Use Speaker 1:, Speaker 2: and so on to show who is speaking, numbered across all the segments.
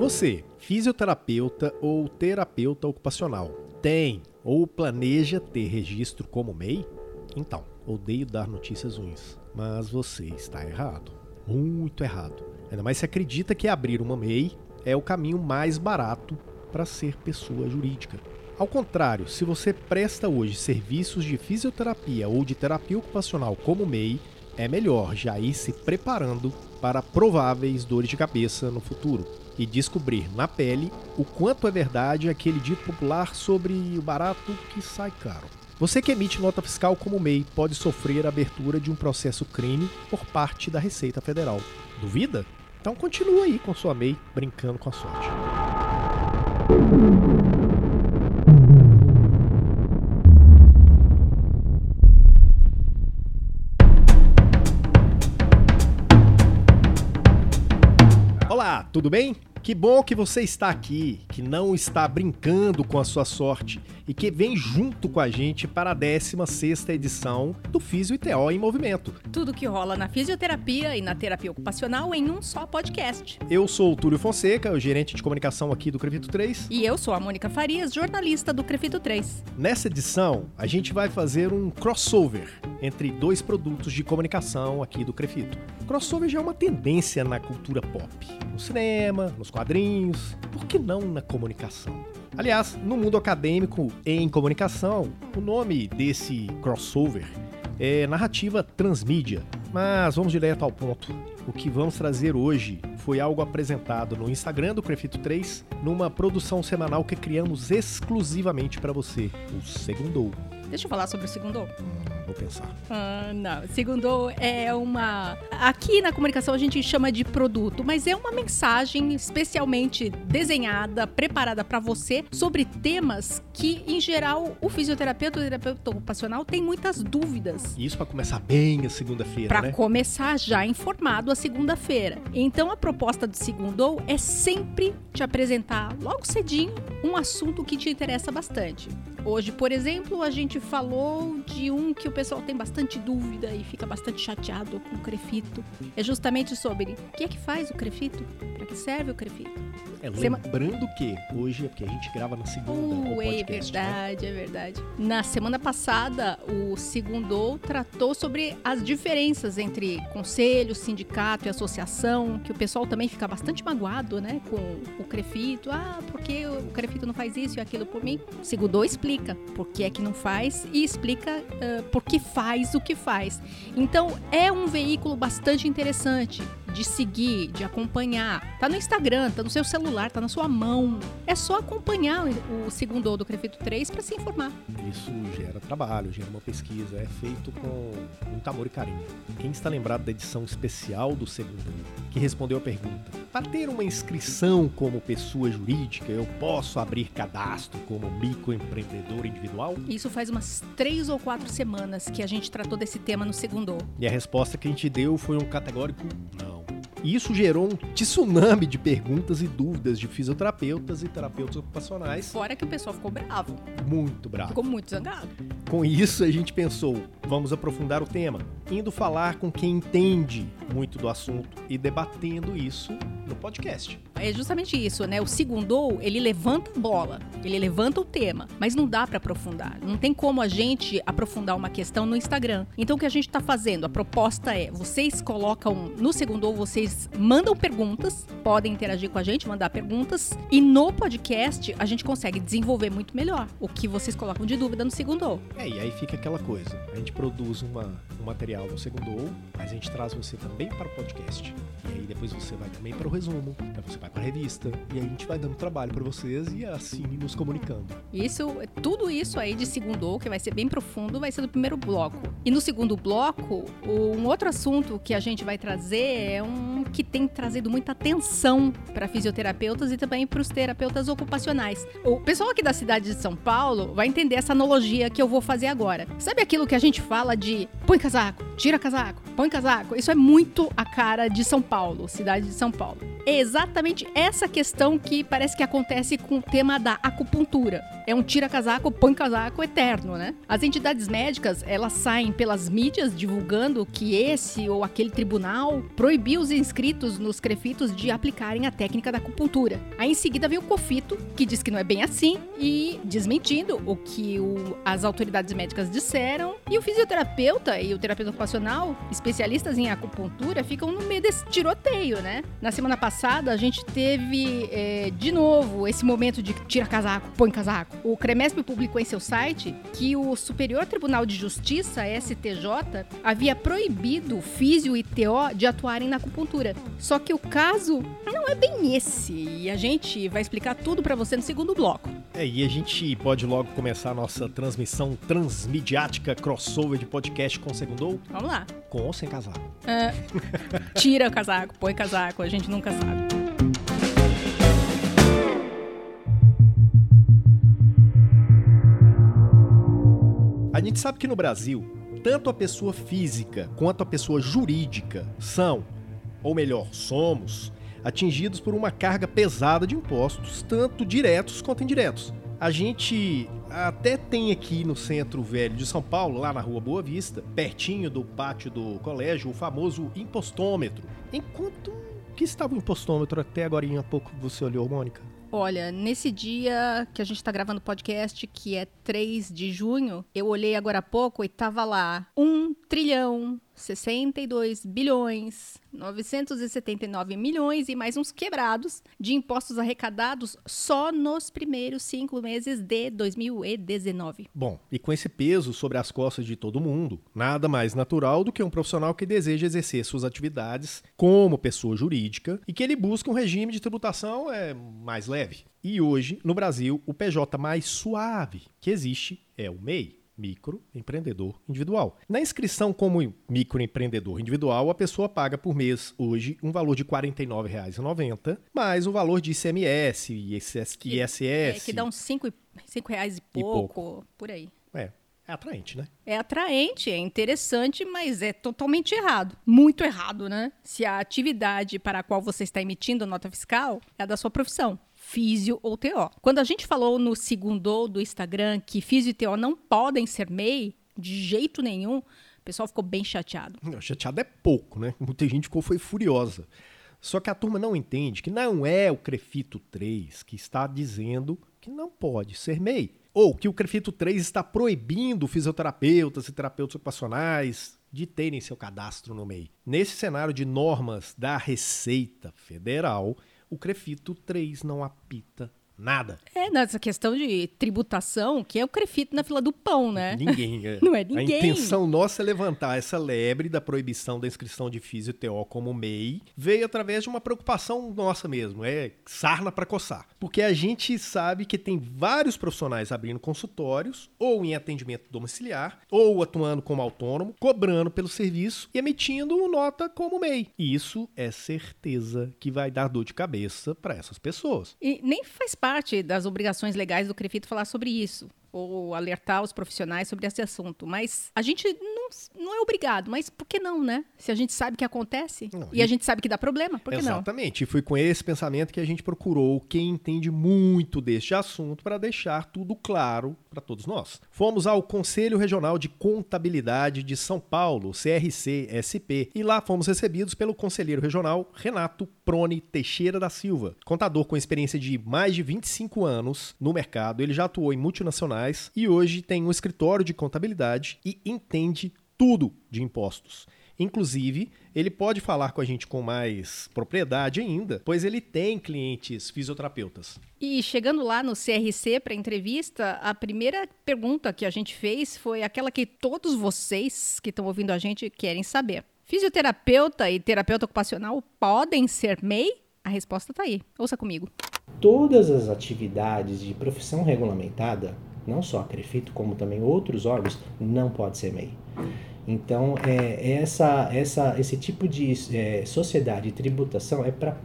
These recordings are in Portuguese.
Speaker 1: Você, fisioterapeuta ou terapeuta ocupacional, tem ou planeja ter registro como MEI? Então, odeio dar notícias ruins, mas você está errado. Muito errado. Ainda mais se acredita que abrir uma MEI é o caminho mais barato para ser pessoa jurídica. Ao contrário, se você presta hoje serviços de fisioterapia ou de terapia ocupacional como MEI, é melhor já ir se preparando para prováveis dores de cabeça no futuro e descobrir na pele o quanto é verdade aquele dito popular sobre o barato que sai caro. Você que emite nota fiscal como MEI pode sofrer a abertura de um processo crime por parte da Receita Federal. Duvida? Então continua aí com sua MEI brincando com a sorte. Tudo bem? Que bom que você está aqui, que não está brincando com a sua sorte e que vem junto com a gente para a 16ª edição do Físio ITO em Movimento.
Speaker 2: Tudo que rola na fisioterapia e na terapia ocupacional em um só podcast.
Speaker 1: Eu sou o Túlio Fonseca, o gerente de comunicação aqui do Crefito 3.
Speaker 2: E eu sou a Mônica Farias, jornalista do Crefito 3.
Speaker 1: Nessa edição, a gente vai fazer um crossover entre dois produtos de comunicação aqui do Crefito. Crossover já é uma tendência na cultura pop, no cinema, nos quadrinhos, por que não na comunicação? Aliás, no mundo acadêmico em comunicação, o nome desse crossover é narrativa transmídia. Mas vamos direto ao ponto. O que vamos trazer hoje foi algo apresentado no Instagram do Crefito 3, numa produção semanal que criamos exclusivamente para você, o Segundou.
Speaker 2: Deixa eu falar sobre o Segundou.
Speaker 1: Hum, vou pensar.
Speaker 2: Ah, não. Segundou é uma. Aqui na comunicação a gente chama de produto, mas é uma mensagem especialmente desenhada, preparada para você sobre temas que, em geral, o fisioterapeuta ou terapeuta ocupacional tem muitas dúvidas.
Speaker 1: Isso para começar bem a segunda-feira,
Speaker 2: Para
Speaker 1: né?
Speaker 2: começar já informado a segunda-feira. Então a proposta do Segundou é sempre te apresentar logo cedinho um assunto que te interessa bastante. Hoje, por exemplo, a gente falou de um que o pessoal tem bastante dúvida e fica bastante chateado com o crefito. É justamente sobre o que é que faz o crefito? Para que serve o crefito?
Speaker 1: É,
Speaker 2: Sema-
Speaker 1: lembrando que hoje é porque a gente grava na segunda o
Speaker 2: Uh, é
Speaker 1: podcast, né?
Speaker 2: verdade, é verdade. Na semana passada, o Segundou tratou sobre as diferenças entre conselho, sindicato e associação, que o pessoal também fica bastante magoado, né, com o Crefito. Ah, porque o Crefito não faz isso e aquilo por mim? O Segundou explica por que é que não faz e explica ah, por que faz o que faz. Então, é um veículo bastante interessante de seguir, de acompanhar. Tá no Instagram, tá no seu celular, tá na sua mão. É só acompanhar o segundo do Crefito 3 para se informar.
Speaker 1: Isso gera trabalho, gera uma pesquisa, é feito com muito amor e carinho. Quem está lembrado da edição especial do Segundo, que respondeu a pergunta: para ter uma inscrição como pessoa jurídica, eu posso abrir cadastro como microempreendedor individual?
Speaker 2: Isso faz umas três ou quatro semanas que a gente tratou desse tema no segundo.
Speaker 1: E a resposta que a gente deu foi um categórico não. E isso gerou um tsunami de perguntas e dúvidas de fisioterapeutas e terapeutas ocupacionais
Speaker 2: Fora que o pessoal ficou bravo,
Speaker 1: muito bravos.
Speaker 2: ficou muito zangado.
Speaker 1: Com isso, a gente pensou, vamos aprofundar o tema, indo falar com quem entende muito do assunto e debatendo isso no podcast.
Speaker 2: É justamente isso, né? O segundou, ele levanta a bola, ele levanta o tema, mas não dá para aprofundar. Não tem como a gente aprofundar uma questão no Instagram. Então o que a gente tá fazendo? A proposta é, vocês colocam no segundou, vocês mandam perguntas, podem interagir com a gente, mandar perguntas, e no podcast a gente consegue desenvolver muito melhor o que vocês colocam de dúvida no segundou.
Speaker 1: É, e aí fica aquela coisa, a gente produz uma, um material no Segundou, mas a gente traz você também para o podcast. E aí depois você vai também para o resumo, aí você vai para a revista, e aí a gente vai dando trabalho para vocês e assim nos comunicando.
Speaker 2: Isso, tudo isso aí de segundou, que vai ser bem profundo, vai ser do primeiro bloco. E no segundo bloco, um outro assunto que a gente vai trazer é um que tem trazido muita atenção para fisioterapeutas e também para os terapeutas ocupacionais. O pessoal aqui da cidade de São Paulo vai entender essa analogia que eu vou fazer agora. Sabe aquilo que a gente fala de põe casaco, tira casaco, põe casaco? Isso é muito a cara de São Paulo, cidade de São Paulo. É exatamente essa questão que parece que acontece com o tema da acupuntura. É um tira-casaco, põe-casaco eterno, né? As entidades médicas, elas saem pelas mídias divulgando que esse ou aquele tribunal proibiu os inscritos nos crefitos de aplicarem a técnica da acupuntura. Aí em seguida vem o COFITO, que diz que não é bem assim e desmentindo o que o, as autoridades médicas disseram. E o fisioterapeuta e o terapeuta ocupacional, especialistas em acupuntura, ficam no meio desse tiroteio, né? Na semana passada, a gente teve é, de novo esse momento de tira casaco, põe casaco. O CREMESP publicou em seu site que o Superior Tribunal de Justiça, STJ, havia proibido o físio e TO de atuarem na acupuntura. Só que o caso não é bem esse. E a gente vai explicar tudo para você no segundo bloco.
Speaker 1: É, e a gente pode logo começar a nossa transmissão transmidiática crossover de podcast com o Segundou?
Speaker 2: Vamos lá.
Speaker 1: Com ou sem casaco?
Speaker 2: É, tira o casaco, põe casaco, a gente nunca sabe.
Speaker 1: A gente sabe que no Brasil, tanto a pessoa física quanto a pessoa jurídica são, ou melhor, somos, atingidos por uma carga pesada de impostos, tanto diretos quanto indiretos. A gente até tem aqui no centro velho de São Paulo, lá na rua Boa Vista, pertinho do pátio do colégio, o famoso impostômetro. Enquanto que estava o impostômetro até agora há pouco você olhou, Mônica?
Speaker 2: Olha, nesse dia que a gente está gravando o podcast, que é 3 de junho, eu olhei agora há pouco e tava lá 1 trilhão 62 bilhões 979 milhões e mais uns quebrados de impostos arrecadados só nos primeiros cinco meses de 2019.
Speaker 1: Bom, e com esse peso sobre as costas de todo mundo, nada mais natural do que um profissional que deseja exercer suas atividades como pessoa jurídica e que ele busca um regime de tributação é, mais leve. E hoje, no Brasil, o PJ mais suave que existe é o MEI microempreendedor individual. Na inscrição como microempreendedor individual, a pessoa paga por mês hoje um valor de R$ 49,90, mais o valor de ICMS e ISS.
Speaker 2: Que, é, que dá uns 5 reais e pouco, e pouco, por aí.
Speaker 1: É, é atraente, né?
Speaker 2: É atraente, é interessante, mas é totalmente errado. Muito errado, né? Se a atividade para a qual você está emitindo nota fiscal é a da sua profissão físio ou TO. Quando a gente falou no segundo do Instagram que físio e TO não podem ser MEI, de jeito nenhum, o pessoal ficou bem chateado.
Speaker 1: Não, chateado é pouco, né? Muita gente ficou foi furiosa. Só que a turma não entende que não é o Crefito 3 que está dizendo que não pode ser MEI. Ou que o Crefito 3 está proibindo fisioterapeutas e terapeutas ocupacionais de terem seu cadastro no MEI. Nesse cenário de normas da Receita Federal, o Crefito 3 não apita nada.
Speaker 2: É, nessa questão de tributação, que é o crefito na fila do pão, né?
Speaker 1: Ninguém. É.
Speaker 2: Não é ninguém.
Speaker 1: A intenção nossa é levantar essa lebre da proibição da inscrição de físio TO como MEI, veio através de uma preocupação nossa mesmo, é sarna para coçar. Porque a gente sabe que tem vários profissionais abrindo consultórios, ou em atendimento domiciliar, ou atuando como autônomo, cobrando pelo serviço e emitindo nota como MEI. E isso é certeza que vai dar dor de cabeça para essas pessoas.
Speaker 2: E nem faz parte parte das obrigações legais do CREFITO falar sobre isso ou alertar os profissionais sobre esse assunto. Mas a gente não, não é obrigado. Mas por que não, né? Se a gente sabe que acontece não, e, a gente sabe que dá problema, por que
Speaker 1: exatamente. não? Exatamente. E foi com esse pensamento que a gente procurou quem entende muito deste assunto para deixar tudo claro para todos nós. Fomos ao Conselho Regional de Contabilidade de São Paulo, CRC-SP, e lá fomos recebidos pelo conselheiro regional Renato Prone Teixeira da Silva. Contador com experiência de mais de 25 anos no mercado, ele já atuou em multinacionais e hoje tem um escritório de contabilidade e entende tudo de impostos. Inclusive, ele pode falar com a gente com mais propriedade ainda, pois ele tem clientes fisioterapeutas.
Speaker 2: E chegando lá no CRC para entrevista, a primeira pergunta que a gente fez foi aquela que todos vocês que estão ouvindo a gente querem saber. Fisioterapeuta e terapeuta ocupacional podem ser MEI? A resposta está aí. Ouça comigo.
Speaker 3: Todas as atividades de profissão regulamentada não só a Crefito, como também outros órgãos, não pode ser MEI. Então, é, essa, essa, esse tipo de é, sociedade de tributação é para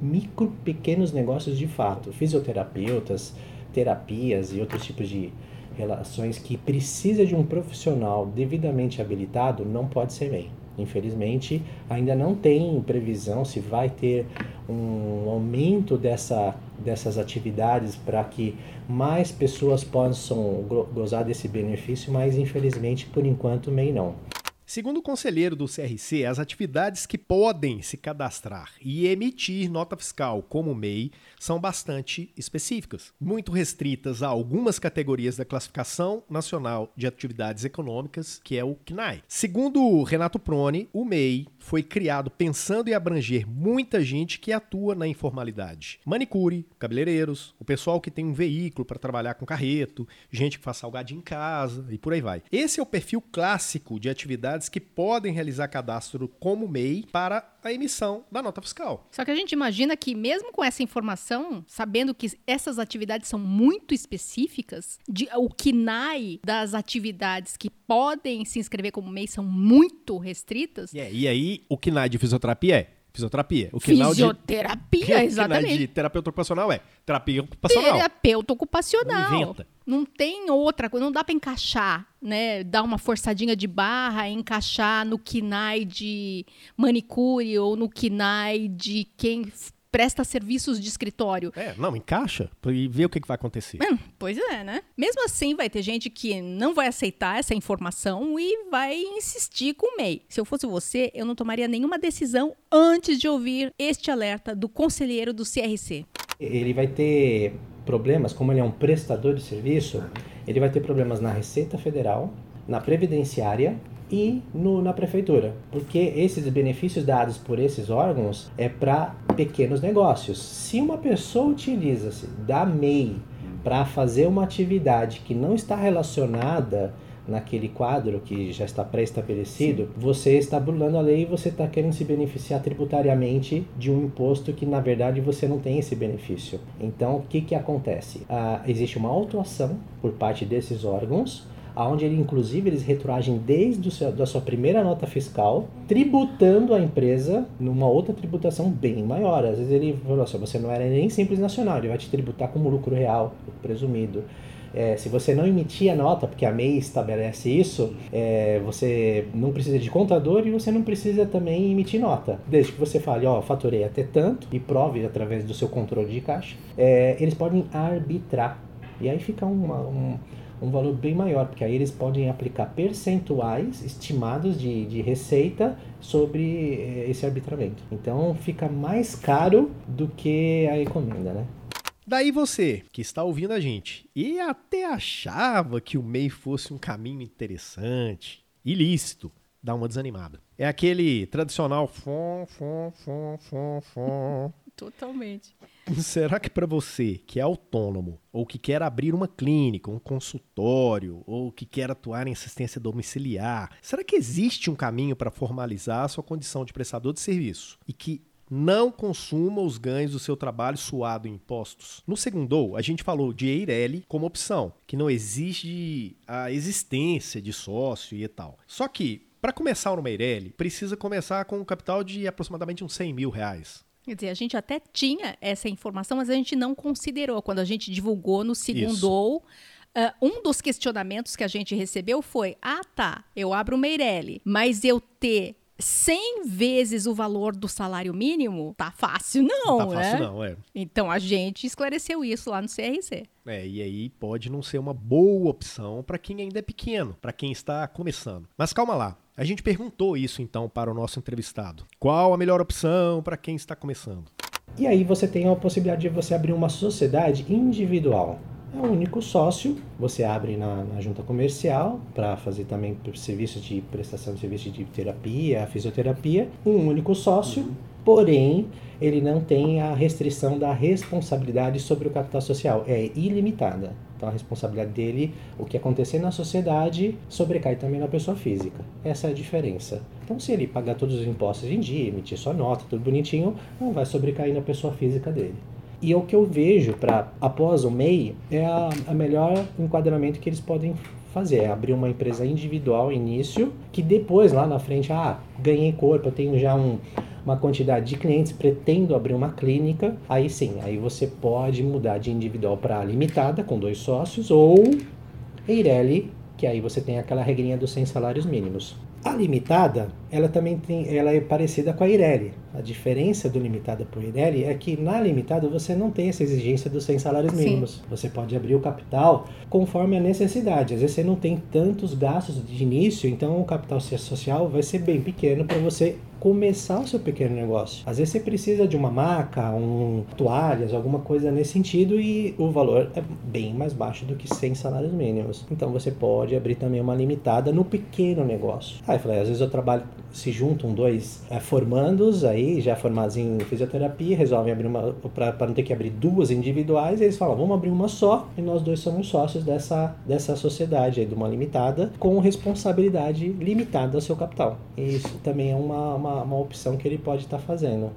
Speaker 3: micro, pequenos negócios de fato, fisioterapeutas, terapias e outros tipos de relações que precisa de um profissional devidamente habilitado, não pode ser MEI. Infelizmente, ainda não tem previsão se vai ter um aumento dessa, dessas atividades para que mais pessoas possam gozar desse benefício, mas infelizmente por enquanto MEI não.
Speaker 1: Segundo o conselheiro do CRC, as atividades que podem se cadastrar e emitir nota fiscal como MEI são bastante específicas, muito restritas a algumas categorias da Classificação Nacional de Atividades Econômicas, que é o CNAE. Segundo Renato Prone, o MEI foi criado pensando em abranger muita gente que atua na informalidade. Manicure, cabeleireiros, o pessoal que tem um veículo para trabalhar com carreto, gente que faz salgadinho em casa e por aí vai. Esse é o perfil clássico de atividades entidades que podem realizar cadastro como MEI para a emissão da nota fiscal.
Speaker 2: Só que a gente imagina que, mesmo com essa informação, sabendo que essas atividades são muito específicas, de, o KINAI das atividades que podem se inscrever como MEI são muito restritas.
Speaker 1: Yeah, e aí, o KINAI de fisioterapia é Fisioterapia.
Speaker 2: O Fisioterapia, de, exatamente. O
Speaker 1: de terapeuta ocupacional é terapia ocupacional.
Speaker 2: Terapeuta ocupacional. Não inventa. Não tem outra coisa, não dá para encaixar, né? Dar uma forçadinha de barra, encaixar no KINAI de manicure ou no KINAI de quem presta serviços de escritório.
Speaker 1: É, não, encaixa e vê o que, que vai acontecer. Hum,
Speaker 2: pois é, né? Mesmo assim, vai ter gente que não vai aceitar essa informação e vai insistir com o MEI. Se eu fosse você, eu não tomaria nenhuma decisão antes de ouvir este alerta do conselheiro do CRC.
Speaker 3: Ele vai ter problemas, como ele é um prestador de serviço, ele vai ter problemas na Receita Federal, na Previdenciária e no, na prefeitura, porque esses benefícios dados por esses órgãos é para pequenos negócios. Se uma pessoa utiliza-se da MEI para fazer uma atividade que não está relacionada naquele quadro que já está pré-estabelecido, você está burlando a lei e você está querendo se beneficiar tributariamente de um imposto que na verdade você não tem esse benefício. Então, o que, que acontece? Ah, existe uma autuação por parte desses órgãos onde ele, inclusive eles retroagem desde seu, da sua primeira nota fiscal, tributando a empresa numa outra tributação bem maior. Às vezes ele falou assim, você não era nem simples nacional, ele vai te tributar como lucro real, presumido. É, se você não emitir a nota, porque a MEI estabelece isso, é, você não precisa de contador e você não precisa também emitir nota. Desde que você fale, ó, faturei até tanto e prove através do seu controle de caixa, é, eles podem arbitrar. E aí fica uma, um, um valor bem maior, porque aí eles podem aplicar percentuais estimados de, de receita sobre eh, esse arbitramento. Então fica mais caro do que a encomenda, né?
Speaker 1: Daí você, que está ouvindo a gente, e até achava que o MEI fosse um caminho interessante, ilícito, dá uma desanimada. É aquele tradicional fom, fom, fom, fom, fom.
Speaker 2: Totalmente.
Speaker 1: Será que para você que é autônomo, ou que quer abrir uma clínica, um consultório, ou que quer atuar em assistência domiciliar, será que existe um caminho para formalizar a sua condição de prestador de serviço e que não consuma os ganhos do seu trabalho suado em impostos. No segundo, a gente falou de Eireli como opção, que não exige a existência de sócio e tal. Só que, para começar no Meirelli, precisa começar com um capital de aproximadamente uns 100 mil reais.
Speaker 2: Quer dizer, a gente até tinha essa informação, mas a gente não considerou. Quando a gente divulgou no segundo, uh, um dos questionamentos que a gente recebeu foi: ah, tá, eu abro o Meirelli, mas eu ter 100 vezes o valor do salário mínimo, tá fácil não,
Speaker 1: tá
Speaker 2: né?
Speaker 1: fácil não, é.
Speaker 2: Então a gente esclareceu isso lá no CRC.
Speaker 1: É, e aí pode não ser uma boa opção para quem ainda é pequeno, para quem está começando. Mas calma lá, a gente perguntou isso então para o nosso entrevistado. Qual a melhor opção para quem está começando?
Speaker 3: E aí você tem a possibilidade de você abrir uma sociedade individual. É um único sócio, você abre na, na junta comercial para fazer também serviços de prestação de serviço de terapia, fisioterapia, um único sócio, uhum. Porém ele não tem a restrição da responsabilidade sobre o capital social, é ilimitada. Então a responsabilidade dele, o que acontecer na sociedade, sobrecai também na pessoa física. Essa é a diferença. Então se ele pagar todos os impostos em dia, emitir sua nota, tudo bonitinho, não vai sobrecair na pessoa física dele. E o que eu vejo para após o MEI é a, a melhor enquadramento que eles podem fazer, é abrir uma empresa individual início, que depois lá na frente, ah, ganhei corpo, eu tenho já um, uma quantidade de clientes, pretendo abrir uma clínica, aí sim, aí você pode mudar de individual para limitada, com dois sócios, ou Eireli, que aí você tem aquela regrinha dos 100 salários mínimos. A limitada, ela também tem, ela é parecida com a Ireli. A diferença do limitada para o Ireli é que na limitada você não tem essa exigência dos 100 salários mínimos. Sim. Você pode abrir o capital conforme a necessidade. Às vezes você não tem tantos gastos de início, então o capital social vai ser bem pequeno para você começar o seu pequeno negócio. Às vezes você precisa de uma maca, um toalhas, alguma coisa nesse sentido e o valor é bem mais baixo do que 100 salários mínimos. Então você pode abrir também uma limitada no pequeno negócio. Aí eu falei, às vezes eu trabalho, se juntam dois é, formandos aí, já formados em fisioterapia, resolvem abrir uma, para não ter que abrir duas individuais, eles falam, vamos abrir uma só e nós dois somos sócios dessa, dessa sociedade aí, de uma limitada, com responsabilidade limitada ao seu capital. E isso também é uma, uma uma, opção que ele pode estar tá fazendo.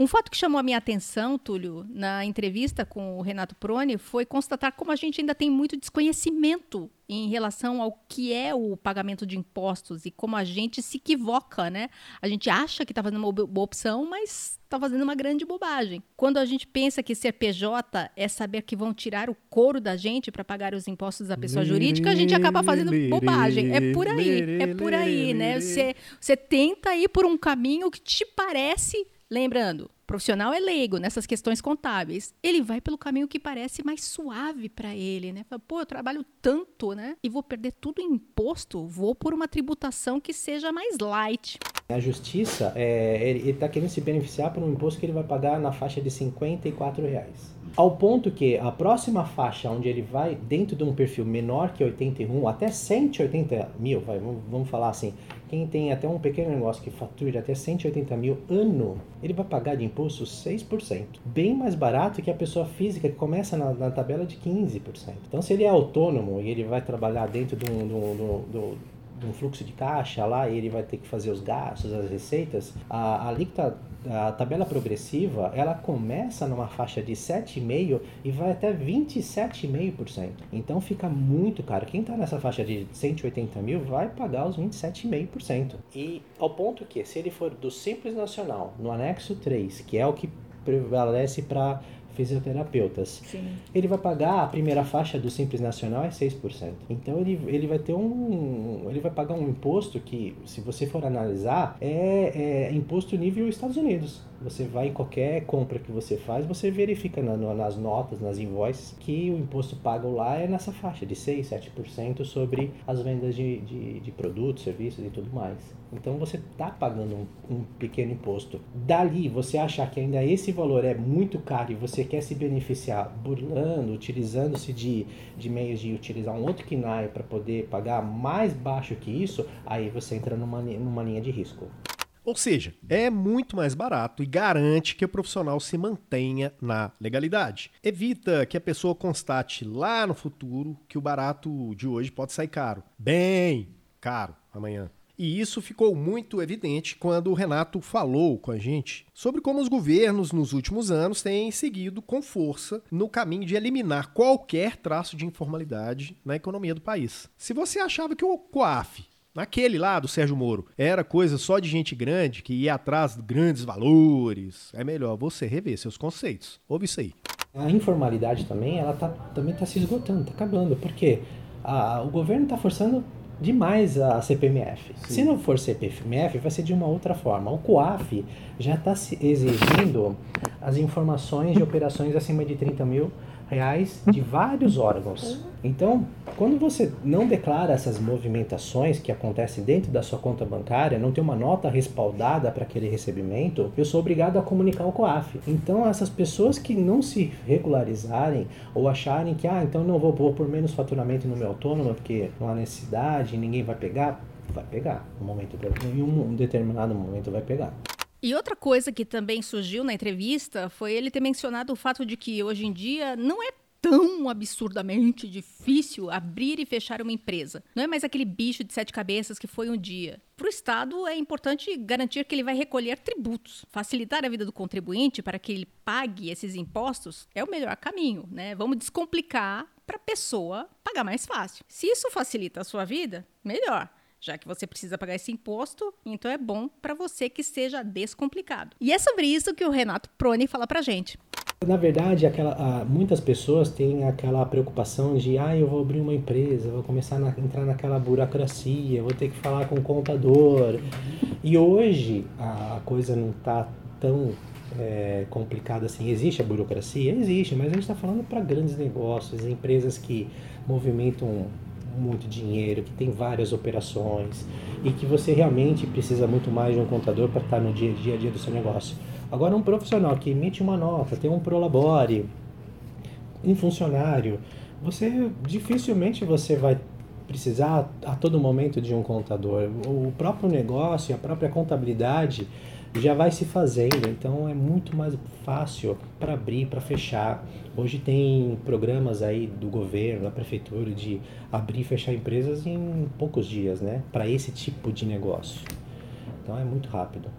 Speaker 2: Um fato que chamou a minha atenção, Túlio, na entrevista com o Renato Proni, foi constatar como a gente ainda tem muito desconhecimento em relação ao que é o pagamento de impostos e como a gente se equivoca, né? A gente acha que está fazendo uma boa opção, mas está fazendo uma grande bobagem. Quando a gente pensa que ser PJ é saber que vão tirar o couro da gente para pagar os impostos da pessoa jurídica, a gente acaba fazendo bobagem. É por aí, é por aí, né? Você, você tenta ir por um caminho que te parece Lembrando, profissional é leigo nessas questões contábeis. Ele vai pelo caminho que parece mais suave para ele, né? Fala, Pô, eu trabalho tanto, né? E vou perder tudo em imposto. Vou por uma tributação que seja mais light.
Speaker 3: A justiça, é, ele está querendo se beneficiar por um imposto que ele vai pagar na faixa de 54 reais. Ao ponto que a próxima faixa, onde ele vai dentro de um perfil menor que 81, até 180 mil, vai, vamos, vamos falar assim, quem tem até um pequeno negócio que fature até 180 mil ano, ele vai pagar de imposto 6%. Bem mais barato que a pessoa física que começa na, na tabela de 15%. Então, se ele é autônomo e ele vai trabalhar dentro de um, de um, um fluxo de caixa lá ele vai ter que fazer os gastos, as receitas, a, a alíquota, a tabela progressiva, ela começa numa faixa de 7,5% e vai até 27,5%. Então fica muito caro. Quem está nessa faixa de 180 mil vai pagar os 27,5%. E ao ponto que, se ele for do Simples Nacional, no anexo 3, que é o que prevalece para fisioterapeutas. Sim. Ele vai pagar a primeira faixa do Simples Nacional é 6%. Então ele, ele vai ter um. Ele vai pagar um imposto que, se você for analisar, é, é imposto nível Estados Unidos. Você vai em qualquer compra que você faz, você verifica na, nas notas, nas invoices, que o imposto pago lá é nessa faixa de 6, 7% sobre as vendas de, de, de, produtos, serviços e tudo mais. Então você está pagando um, um, pequeno imposto. Dali, você achar que ainda esse valor é muito caro e você quer se beneficiar burlando, utilizando-se de, de meios de utilizar um outro KNAI para poder pagar mais baixo que isso, aí você entra numa, numa linha de risco.
Speaker 1: Ou seja, é muito mais barato e garante que o profissional se mantenha na legalidade. Evita que a pessoa constate lá no futuro que o barato de hoje pode sair caro. Bem caro amanhã. E isso ficou muito evidente quando o Renato falou com a gente sobre como os governos nos últimos anos têm seguido com força no caminho de eliminar qualquer traço de informalidade na economia do país. Se você achava que o COAF Naquele lá do Sérgio Moro, era coisa só de gente grande que ia atrás de grandes valores. É melhor você rever seus conceitos. Ouve isso aí.
Speaker 3: A informalidade também, ela tá, também está se esgotando, está acabando. Porque a, o governo está forçando demais a CPMF. Sim. Se não for CPMF, vai ser de uma outra forma. O COAF já está exigindo as informações de operações acima de 30 mil reais de vários órgãos. Então, quando você não declara essas movimentações que acontecem dentro da sua conta bancária, não tem uma nota respaldada para aquele recebimento, eu sou obrigado a comunicar ao COAF. Então, essas pessoas que não se regularizarem ou acharem que, ah, então não vou, vou por menos faturamento no meu autônomo porque não há necessidade, ninguém vai pegar, vai pegar. Um momento, em um determinado momento vai pegar.
Speaker 2: E outra coisa que também surgiu na entrevista foi ele ter mencionado o fato de que hoje em dia não é tão absurdamente difícil abrir e fechar uma empresa. Não é mais aquele bicho de sete cabeças que foi um dia. Para o Estado, é importante garantir que ele vai recolher tributos. Facilitar a vida do contribuinte para que ele pague esses impostos é o melhor caminho, né? Vamos descomplicar para a pessoa pagar mais fácil. Se isso facilita a sua vida, melhor já que você precisa pagar esse imposto, então é bom para você que seja descomplicado. E é sobre isso que o Renato Proni fala pra gente.
Speaker 3: Na verdade, aquela, muitas pessoas têm aquela preocupação de, ah, eu vou abrir uma empresa, vou começar a entrar naquela burocracia, vou ter que falar com o contador. E hoje a coisa não está tão é, complicada assim. Existe a burocracia? Existe, mas a gente está falando para grandes negócios, empresas que movimentam muito dinheiro, que tem várias operações e que você realmente precisa muito mais de um contador para estar no dia, dia a dia do seu negócio. Agora, um profissional que emite uma nota, tem um prolabore, um funcionário, você dificilmente você vai precisar a todo momento de um contador. O próprio negócio, a própria contabilidade já vai se fazendo, então é muito mais fácil para abrir, para fechar. Hoje tem programas aí do governo, da prefeitura de abrir e fechar empresas em poucos dias, né? Para esse tipo de negócio. Então é muito rápido.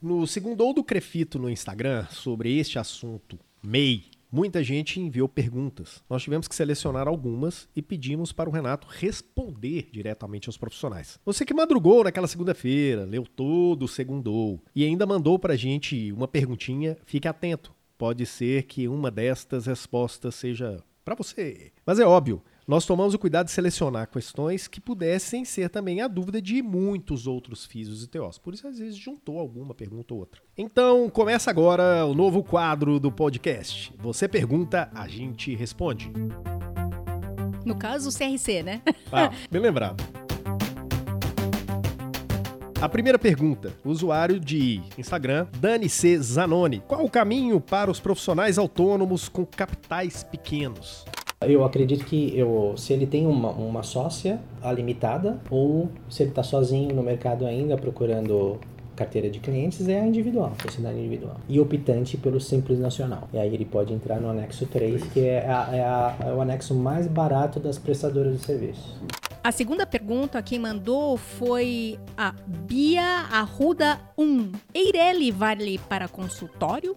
Speaker 1: No segundo do Crefito no Instagram sobre este assunto, MEI, muita gente enviou perguntas. Nós tivemos que selecionar algumas e pedimos para o Renato responder diretamente aos profissionais. Você que madrugou naquela segunda-feira, leu todo segundou e ainda mandou para a gente uma perguntinha, fique atento. Pode ser que uma destas respostas seja para você. Mas é óbvio, nós tomamos o cuidado de selecionar questões que pudessem ser também a dúvida de muitos outros físicos e teós. Por isso, às vezes, juntou alguma pergunta ou outra. Então, começa agora o novo quadro do podcast. Você pergunta, a gente responde.
Speaker 2: No caso, o CRC, né?
Speaker 1: Ah, bem lembrado. A primeira pergunta, usuário de Instagram, Dani C. Zanoni. Qual o caminho para os profissionais autônomos com capitais pequenos?
Speaker 3: Eu acredito que eu, se ele tem uma, uma sócia limitada ou se ele está sozinho no mercado ainda procurando carteira de clientes é a individual, sociedade individual. E optante pelo Simples Nacional. E aí ele pode entrar no anexo 3, que é, a, é, a, é o anexo mais barato das prestadoras de serviço.
Speaker 2: A segunda pergunta quem mandou foi a Bia Arruda 1. Eireli vale para consultório?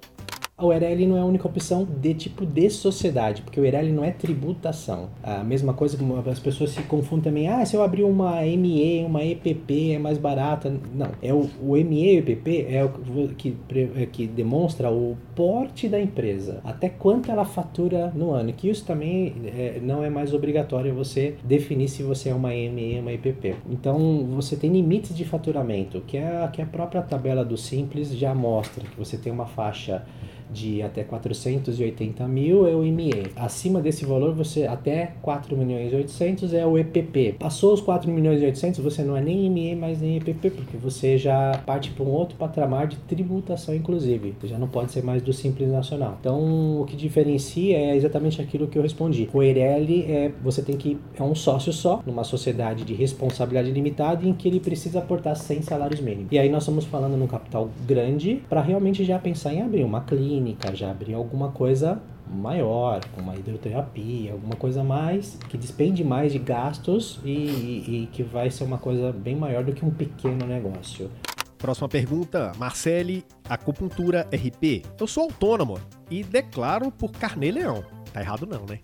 Speaker 3: O ERL não é a única opção de tipo de sociedade, porque o ERL não é tributação. A mesma coisa que as pessoas se confundem também, ah, se eu abrir uma ME, uma EPP é mais barata. Não, é o, o ME e o EPP é o que, é que demonstra o porte da empresa, até quanto ela fatura no ano, que isso também é, não é mais obrigatório você definir se você é uma ME uma EPP. Então, você tem limites de faturamento, que é, que a própria tabela do Simples já mostra, que você tem uma faixa de até 480 mil é o ME. Acima desse valor, você até 4 milhões e 800 é o EPP. Passou os 4 milhões e 800, você não é nem ME mais nem EPP, porque você já parte para um outro patamar de tributação, inclusive. Você já não pode ser mais do Simples Nacional. Então, o que diferencia é exatamente aquilo que eu respondi. O EIRELI é você tem que é um sócio só numa sociedade de responsabilidade limitada em que ele precisa aportar 100 salários mínimos. E aí nós estamos falando num capital grande para realmente já pensar em abrir uma clínica clínica, já abrir alguma coisa maior, uma hidroterapia, alguma coisa mais que despende mais de gastos e, e, e, que vai ser uma coisa bem maior do que um pequeno negócio.
Speaker 1: Próxima pergunta, Marcele, acupuntura RP. Eu sou autônomo e declaro por carnê leão. Tá errado não, né?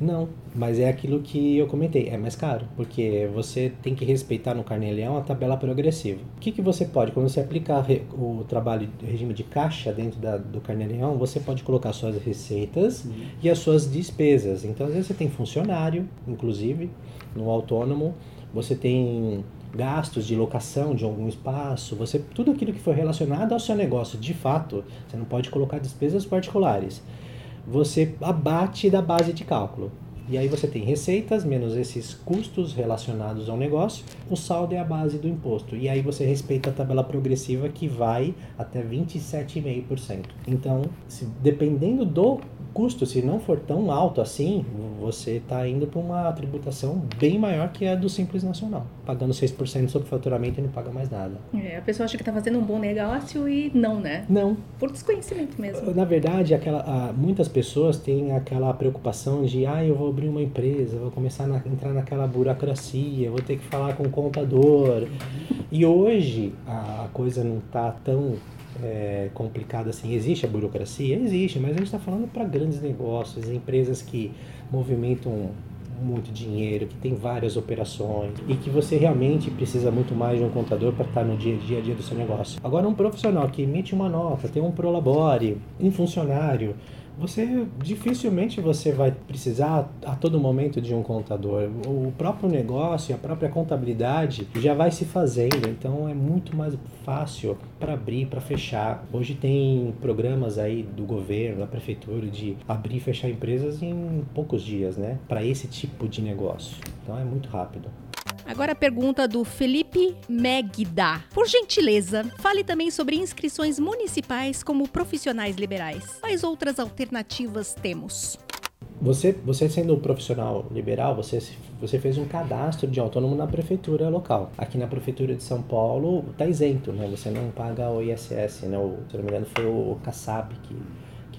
Speaker 3: Não, mas é aquilo que eu comentei, é mais caro, porque você tem que respeitar no carnê-leão a tabela progressiva. O que, que você pode, quando você aplica o trabalho, o regime de caixa dentro da, do carnê-leão, você pode colocar suas receitas uhum. e as suas despesas. Então, às vezes você tem funcionário, inclusive, no autônomo, você tem gastos de locação de algum espaço, você tudo aquilo que for relacionado ao seu negócio, de fato, você não pode colocar despesas particulares você abate da base de cálculo. E aí você tem receitas menos esses custos relacionados ao negócio, o saldo é a base do imposto. E aí você respeita a tabela progressiva que vai até 27,5%. Então, se, dependendo do custo, se não for tão alto assim, você está indo para uma tributação bem maior que a do Simples Nacional. Pagando 6% sobre faturamento e não paga mais nada.
Speaker 2: É, a pessoa acha que está fazendo um bom negócio e não, né?
Speaker 3: Não.
Speaker 2: Por desconhecimento mesmo.
Speaker 3: Na verdade, aquela, muitas pessoas têm aquela preocupação de, ah, eu vou abrir uma empresa, vou começar a entrar naquela burocracia, vou ter que falar com o contador. E hoje a coisa não está tão é, complicada assim. Existe a burocracia? Existe, mas a gente está falando para grandes negócios, empresas que movimentam muito dinheiro, que tem várias operações e que você realmente precisa muito mais de um contador para estar no dia, dia a dia do seu negócio. Agora, um profissional que emite uma nota, tem um prolabore, um funcionário, você dificilmente você vai precisar a todo momento de um contador. O próprio negócio, a própria contabilidade já vai se fazendo, então é muito mais fácil para abrir, para fechar. Hoje tem programas aí do governo, da prefeitura de abrir e fechar empresas em poucos dias, né? Para esse tipo de negócio. Então é muito rápido.
Speaker 2: Agora a pergunta do Felipe Megda. Por gentileza, fale também sobre inscrições municipais como profissionais liberais. Quais outras alternativas temos?
Speaker 3: Você, você sendo um profissional liberal, você, você fez um cadastro de autônomo na prefeitura local. Aqui na prefeitura de São Paulo está isento, né? Você não paga o ISS, né? O, se não me engano foi o Kassab que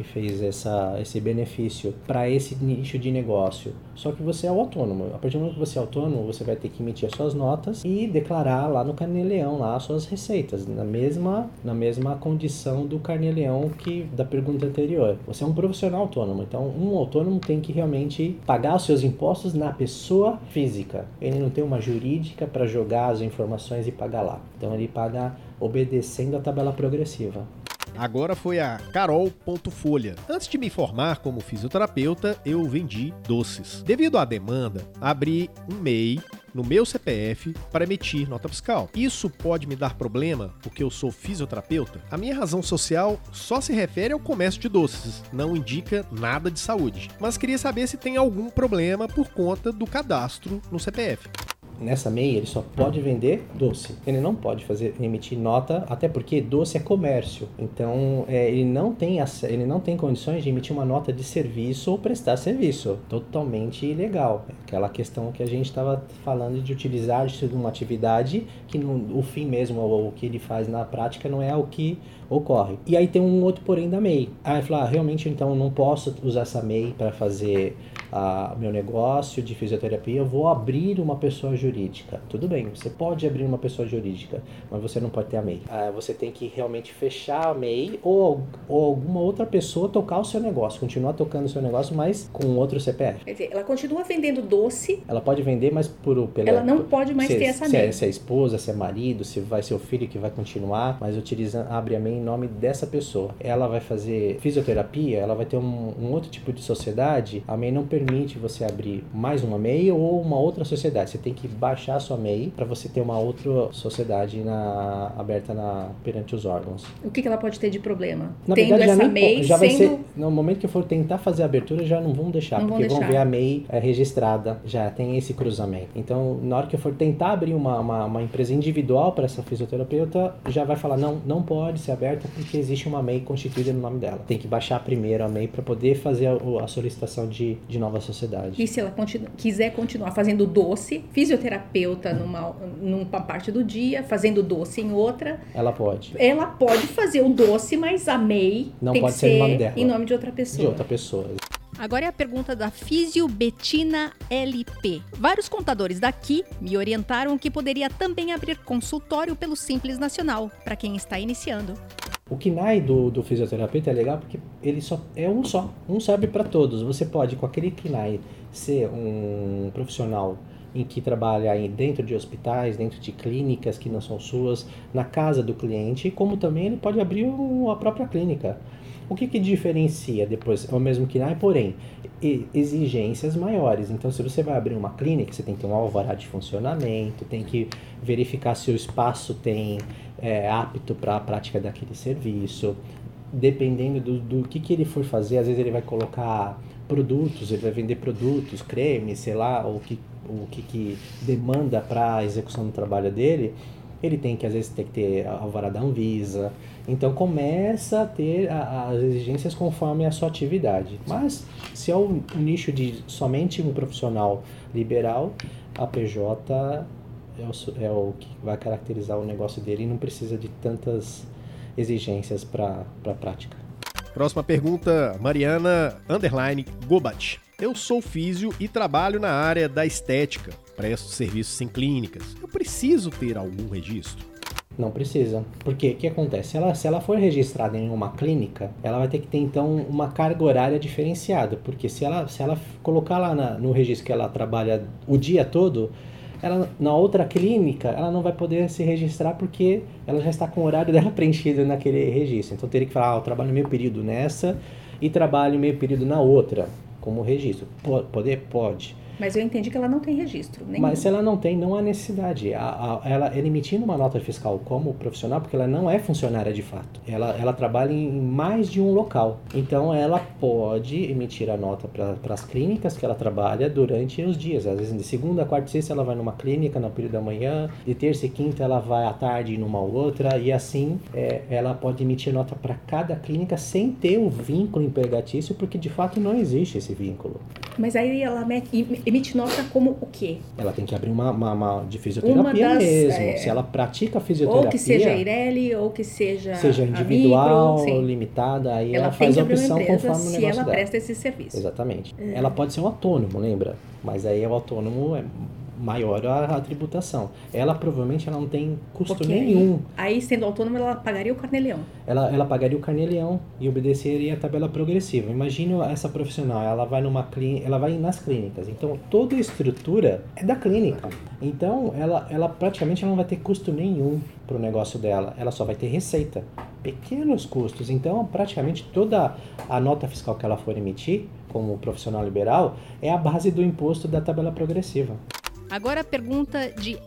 Speaker 3: que fez essa, esse benefício para esse nicho de negócio. Só que você é o autônomo. A partir do momento que você é autônomo, você vai ter que emitir as suas notas e declarar lá no Carnê-Leão lá as suas receitas, na mesma, na mesma condição do Carnê-Leão que da pergunta anterior. Você é um profissional autônomo, então um autônomo tem que realmente pagar os seus impostos na pessoa física. Ele não tem uma jurídica para jogar as informações e pagar lá. Então ele paga obedecendo a tabela progressiva.
Speaker 1: Agora foi a Carol.folha. Antes de me formar como fisioterapeuta, eu vendi doces. Devido à demanda, abri um MEI no meu CPF para emitir nota fiscal. Isso pode me dar problema porque eu sou fisioterapeuta? A minha razão social só se refere ao comércio de doces, não indica nada de saúde. Mas queria saber se tem algum problema por conta do cadastro no CPF
Speaker 3: nessa MEI ele só pode vender doce. Ele não pode fazer emitir nota, até porque doce é comércio. Então é, ele não tem ele não tem condições de emitir uma nota de serviço ou prestar serviço. Totalmente ilegal. Aquela questão que a gente estava falando de utilizar isso de uma atividade que no, o fim mesmo ou o que ele faz na prática não é o que ocorre. E aí tem um outro porém da MEI. Aí fala, ah, realmente então não posso usar essa MEI para fazer o meu negócio de fisioterapia, eu vou abrir uma pessoa jurídica. Tudo bem, você pode abrir uma pessoa jurídica, mas você não pode ter a MEI. Ah, você tem que realmente fechar a MEI ou, ou alguma outra pessoa tocar o seu negócio, continuar tocando o seu negócio, mas com outro CPF.
Speaker 2: Quer dizer, ela continua vendendo doce.
Speaker 3: Ela pode vender, mas por pela,
Speaker 2: Ela não pode mais
Speaker 3: se,
Speaker 2: ter essa
Speaker 3: se
Speaker 2: MEI.
Speaker 3: É, se é esposa, se é marido, se vai ser o filho que vai continuar, mas utiliza, abre a MEI nome dessa pessoa. Ela vai fazer fisioterapia, ela vai ter um, um outro tipo de sociedade, a MEI não permite você abrir mais uma MEI ou uma outra sociedade. Você tem que baixar a sua MEI para você ter uma outra sociedade na, aberta na, perante os órgãos.
Speaker 2: O que, que ela pode ter de problema?
Speaker 3: Na
Speaker 2: Tendo
Speaker 3: verdade,
Speaker 2: essa
Speaker 3: já, nem,
Speaker 2: MEI
Speaker 3: já vai
Speaker 2: sendo...
Speaker 3: ser. No momento que for tentar fazer a abertura, já não vão deixar,
Speaker 2: Não vão
Speaker 3: porque vão
Speaker 2: deixar.
Speaker 3: ver a MEI é, registrada, já tem esse cruzamento. Então, na hora que eu for tentar abrir uma, uma, uma empresa individual para essa fisioterapeuta, já vai falar: não, não pode ser aberta porque existe uma MEI constituída no nome dela. Tem que baixar primeiro a MEI para poder fazer a, a solicitação de, de nova sociedade.
Speaker 2: E se ela continu- quiser continuar fazendo doce, fisioterapeuta numa, numa parte do dia, fazendo doce em outra,
Speaker 3: Ela pode.
Speaker 2: ela pode fazer o doce, mas a MEI
Speaker 3: Não
Speaker 2: tem
Speaker 3: pode
Speaker 2: que
Speaker 3: ser
Speaker 2: ser
Speaker 3: em nome dela.
Speaker 2: em nome de outra pessoa.
Speaker 3: De outra pessoa.
Speaker 2: Agora é a pergunta da Físio Betina LP. Vários contadores daqui me orientaram que poderia também abrir consultório pelo Simples Nacional, para quem está iniciando.
Speaker 3: O KNAI do, do fisioterapeuta é legal porque ele só é um só, um serve para todos. Você pode, com aquele KNAI, ser um profissional em que trabalha dentro de hospitais, dentro de clínicas que não são suas, na casa do cliente, como também ele pode abrir a própria clínica. O que, que diferencia depois? É o mesmo KNAI, porém, e- exigências maiores. Então, se você vai abrir uma clínica, você tem que ter um alvará de funcionamento, tem que verificar se o espaço tem é, apto para a prática daquele serviço. Dependendo do, do que, que ele for fazer, às vezes ele vai colocar produtos, ele vai vender produtos, cremes, sei lá, ou que, o que, que demanda para a execução do trabalho dele, ele tem que, às vezes, ter que ter alvará da Anvisa. Então, começa a ter a- as exigências conforme a sua atividade. Mas, se é um nicho de somente um profissional liberal, a PJ é o, é o que vai caracterizar o negócio dele e não precisa de tantas exigências para a prática.
Speaker 1: Próxima pergunta, Mariana Underline Gobat. Eu sou físio e trabalho na área da estética. Presto serviços em clínicas. Eu preciso ter algum registro?
Speaker 3: Não precisa. Porque o que acontece? Ela, se ela for registrada em uma clínica, ela vai ter que ter então uma carga horária diferenciada. Porque se ela, se ela colocar lá na- no registro que ela trabalha o dia todo, ela na outra clínica, ela não vai poder se registrar porque ela já está com o horário dela preenchido naquele registro. Então teria que falar, ah, eu trabalho meio período nessa e trabalho meio período na outra, como registro. Poder? Pode.
Speaker 2: Mas eu entendi que ela não tem registro. Nenhum.
Speaker 3: Mas se ela não tem, não há necessidade. A, a, ela, ela emitindo uma nota fiscal como profissional, porque ela não é funcionária de fato. Ela, ela trabalha em mais de um local. Então ela pode emitir a nota para as clínicas que ela trabalha durante os dias. Às vezes de segunda, quarta e sexta ela vai numa clínica no período da manhã, de terça e quinta ela vai à tarde numa outra, e assim é, ela pode emitir nota para cada clínica sem ter o um vínculo empregatício, porque de fato não existe esse vínculo.
Speaker 2: Mas aí ela emite nota como o quê?
Speaker 3: Ela tem que abrir uma, uma, uma de fisioterapia das, mesmo. É, Se ela pratica fisioterapia.
Speaker 2: Ou que seja Ireli, ou que seja.
Speaker 3: Seja individual, ou limitada, aí ela, ela faz a opção conforme o negócio
Speaker 2: Se ela
Speaker 3: dela.
Speaker 2: presta esse serviço.
Speaker 3: Exatamente. É. Ela pode ser um autônomo, lembra? Mas aí o autônomo é maior a, a, tributação. Ela provavelmente ela não tem custo Porque nenhum.
Speaker 2: Aí, aí, sendo autônoma, ela pagaria o carnê-leão.
Speaker 3: Ela, ela pagaria o carnê-leão e obedeceria a tabela progressiva. Imagina essa profissional, ela vai numa clínica, ela vai nas clínicas. Então, toda a estrutura é da clínica. Então, ela, ela praticamente não vai ter custo nenhum para o negócio dela. Ela só vai ter receita. Pequenos custos. Então, praticamente toda a nota fiscal que ela for emitir, como profissional liberal, é a base do imposto da tabela progressiva.
Speaker 2: Agora a pergunta de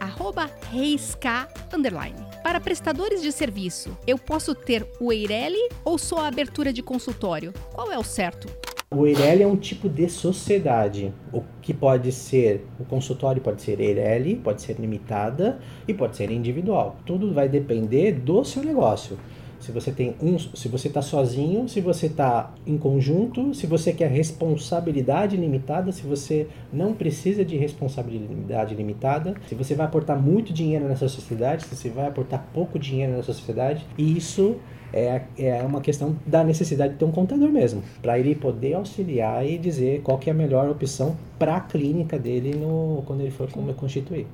Speaker 2: reisk, underline. Para prestadores de serviço, eu posso ter o Eireli ou só a abertura de consultório? Qual é o certo?
Speaker 3: O Eireli é um tipo de sociedade, o que pode ser, o consultório pode ser Eireli, pode ser limitada e pode ser individual. Tudo vai depender do seu negócio se você tem um, se você está sozinho, se você está em conjunto, se você quer responsabilidade limitada, se você não precisa de responsabilidade limitada, se você vai aportar muito dinheiro nessa sociedade, se você vai aportar pouco dinheiro nessa sociedade, e isso é, é uma questão da necessidade de ter um contador mesmo, para ele poder auxiliar e dizer qual que é a melhor opção para a clínica dele no, quando ele for constituir.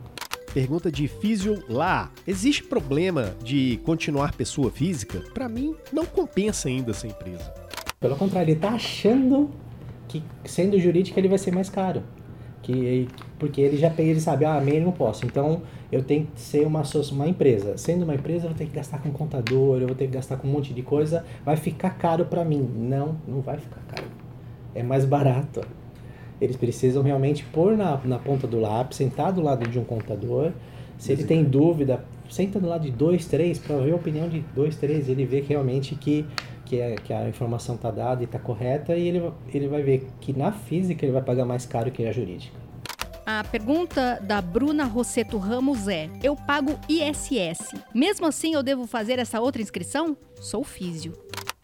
Speaker 1: Pergunta de Físio lá. Existe problema de continuar pessoa física? Para mim, não compensa ainda essa empresa.
Speaker 3: Pelo contrário, ele está achando que sendo jurídico ele vai ser mais caro. Que, porque ele já ele sabe, ah, MEI não posso. Então eu tenho que ser uma, uma empresa. Sendo uma empresa, eu vou ter que gastar com contador, eu vou ter que gastar com um monte de coisa. Vai ficar caro para mim. Não, não vai ficar caro. É mais barato. Eles precisam realmente pôr na, na ponta do lápis, sentar do lado de um contador. Se ele tem dúvida, senta do lado de dois, três, para ver a opinião de dois, três. Ele vê que realmente que, que, é, que a informação está dada e está correta. E ele, ele vai ver que na física ele vai pagar mais caro que a jurídica.
Speaker 2: A pergunta da Bruna Rosseto Ramos é: Eu pago ISS. Mesmo assim, eu devo fazer essa outra inscrição? Sou físio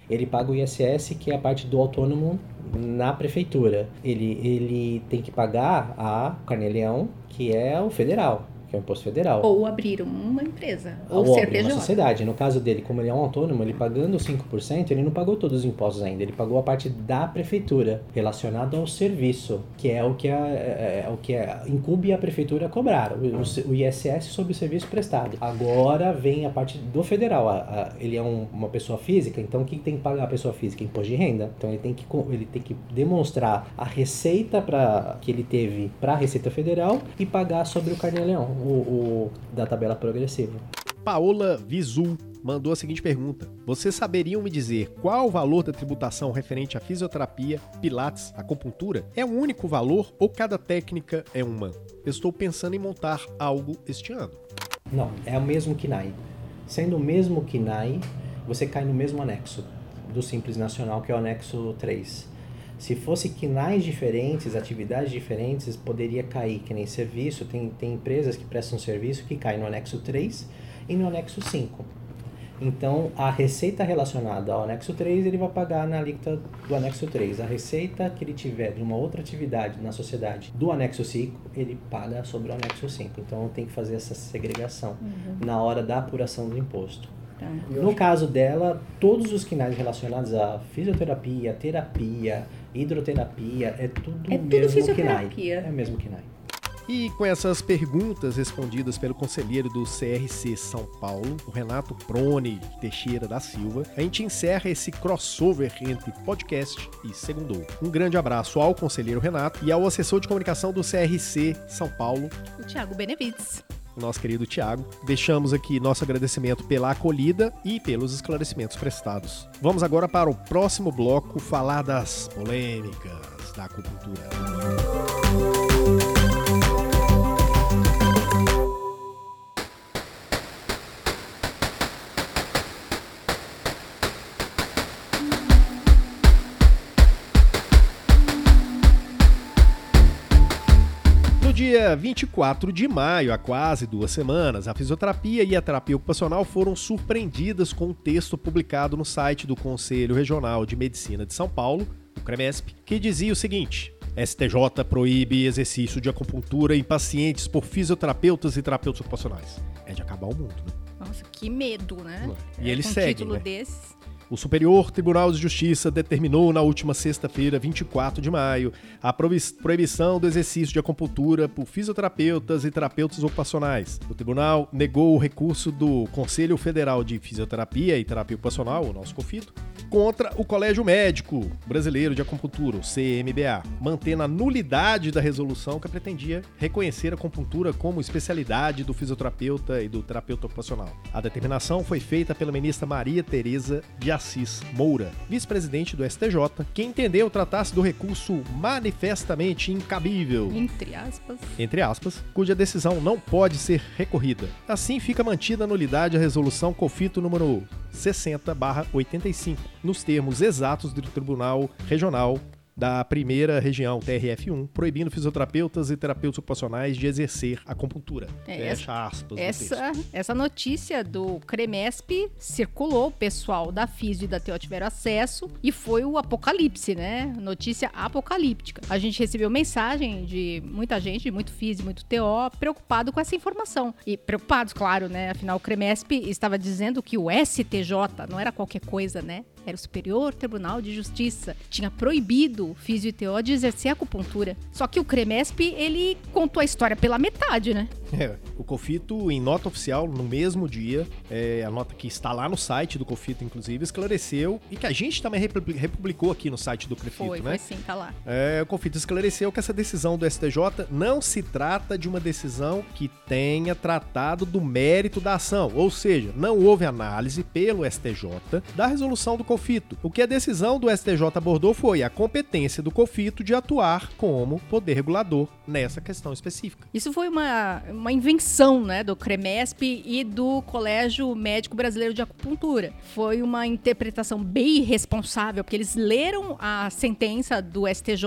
Speaker 3: ele paga o ISS, que é a parte do autônomo na prefeitura. Ele, ele tem que pagar a Carneleão, que é o federal que é o imposto federal.
Speaker 2: Ou abrir uma empresa, ou,
Speaker 3: ou ser PJ. uma sociedade. No caso dele, como ele é um autônomo, ele pagando 5%, ele não pagou todos os impostos ainda, ele pagou a parte da prefeitura, relacionada ao serviço, que é o que, é, é, é o que é, incube a prefeitura a cobrar, o, o, ISS sobre o serviço prestado. Agora vem a parte do federal, a, a, ele é um, uma pessoa física, então o que tem que pagar a pessoa física? Imposto de renda. Então ele tem que, ele tem que demonstrar a receita pra, que ele teve para a Receita Federal e pagar sobre o Carnê-Leão o, o, da tabela progressiva.
Speaker 1: Paola Visul mandou a seguinte pergunta: Vocês saberiam me dizer qual o valor da tributação referente à fisioterapia, pilates, acupuntura? É um único valor ou cada técnica é uma? Eu estou pensando em montar algo este ano.
Speaker 3: Não, é o mesmo KINAI. Sendo o mesmo KINAI, você cai no mesmo anexo do Simples Nacional, que é o anexo 3. Se fosse quinais diferentes, atividades diferentes, poderia cair, que nem serviço. Tem, tem empresas que prestam serviço que caem no anexo 3 e no anexo 5. Então, a receita relacionada ao anexo 3, ele vai pagar na alíquota do anexo 3. A receita que ele tiver de uma outra atividade na sociedade do anexo 5, ele paga sobre o anexo 5. Então, tem que fazer essa segregação uhum. na hora da apuração do imposto. Tá. No caso dela, todos os quinais relacionados à fisioterapia, terapia, hidroterapia, é tudo
Speaker 2: é
Speaker 3: mesmo
Speaker 2: tudo fisioterapia.
Speaker 3: KINAI. É mesmo KINAI.
Speaker 1: E com essas perguntas respondidas pelo conselheiro do CRC São Paulo, o Renato Prone Teixeira da Silva, a gente encerra esse crossover entre podcast e Segundou. Um grande abraço ao conselheiro Renato e ao assessor de comunicação do CRC São Paulo,
Speaker 2: o Thiago Benevides
Speaker 1: nosso querido Tiago. Deixamos aqui nosso agradecimento pela acolhida e pelos esclarecimentos prestados. Vamos agora para o próximo bloco falar das polêmicas da acupuntura. Dia 24 de maio, há quase duas semanas, a fisioterapia e a terapia ocupacional foram surpreendidas com um texto publicado no site do Conselho Regional de Medicina de São Paulo, o CREMESP, que dizia o seguinte: STJ proíbe exercício de acupuntura em pacientes por fisioterapeutas e terapeutas ocupacionais. É de acabar o mundo, né?
Speaker 2: Nossa, que medo, né?
Speaker 1: E é, ele segue. Um título
Speaker 2: né? desses.
Speaker 1: O Superior Tribunal de Justiça determinou na última sexta-feira, 24 de maio, a proibição do exercício de acupuntura por fisioterapeutas e terapeutas ocupacionais. O tribunal negou o recurso do Conselho Federal de Fisioterapia e Terapia Ocupacional, o nosso COFITO, contra o Colégio Médico Brasileiro de Acupuntura, o CMBA, mantendo a nulidade da resolução que pretendia reconhecer a acupuntura como especialidade do fisioterapeuta e do terapeuta ocupacional. A determinação foi feita pela ministra Maria Tereza de Assis Moura, vice-presidente do STJ, que entendeu tratar-se do recurso manifestamente incabível.
Speaker 2: Entre aspas.
Speaker 1: Entre aspas, cuja decisão não pode ser recorrida. Assim fica mantida a nulidade a resolução COFITO número 60/85, nos termos exatos do Tribunal Regional da primeira região, TRF1, proibindo fisioterapeutas e terapeutas ocupacionais de exercer acupuntura.
Speaker 2: É, Fecha aspas. Essa, essa notícia do CREMESP circulou, o pessoal da FISO e da TO tiveram acesso e foi o apocalipse, né? Notícia apocalíptica. A gente recebeu mensagem de muita gente, de muito FISO e muito TO, preocupado com essa informação. E preocupados, claro, né? Afinal, o CREMESP estava dizendo que o STJ não era qualquer coisa, né? Era o Superior Tribunal de Justiça. Tinha proibido o Físio TO de exercer acupuntura. Só que o Cremesp, ele contou a história pela metade, né?
Speaker 1: É, o Cofito, em nota oficial, no mesmo dia, é, a nota que está lá no site do Cofito, inclusive, esclareceu, e que a gente também republicou aqui no site do Cofito,
Speaker 2: foi,
Speaker 1: né?
Speaker 2: Foi sim, tá lá.
Speaker 1: É, o Cofito esclareceu que essa decisão do STJ não se trata de uma decisão que tenha tratado do mérito da ação, ou seja, não houve análise pelo STJ da resolução do Cofito. O que a decisão do STJ abordou foi a competência do Cofito de atuar como poder regulador nessa questão específica.
Speaker 2: Isso foi uma uma invenção né, do CREMESP e do Colégio Médico Brasileiro de Acupuntura. Foi uma interpretação bem irresponsável, porque eles leram a sentença do STJ